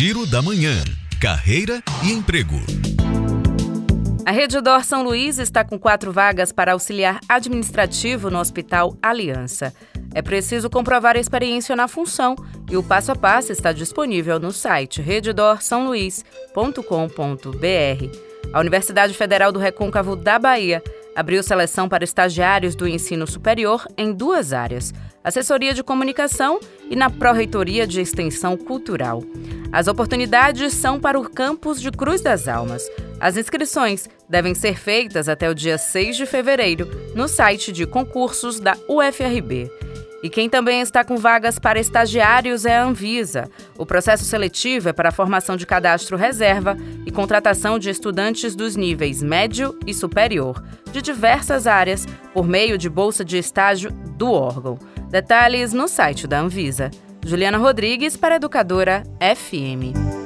Giro da Manhã. Carreira e emprego. A Rede Dor São Luís está com quatro vagas para auxiliar administrativo no Hospital Aliança. É preciso comprovar a experiência na função e o passo a passo está disponível no site rededorsaoluís.com.br. A Universidade Federal do Recôncavo da Bahia abriu seleção para estagiários do ensino superior em duas áreas: assessoria de comunicação e na Pró-Reitoria de Extensão Cultural. As oportunidades são para o campus de Cruz das Almas. As inscrições devem ser feitas até o dia 6 de fevereiro no site de concursos da UFRB. E quem também está com vagas para estagiários é a Anvisa. O processo seletivo é para a formação de cadastro reserva e contratação de estudantes dos níveis médio e superior, de diversas áreas, por meio de bolsa de estágio do órgão. Detalhes no site da Anvisa. Juliana Rodrigues para Educadora FM.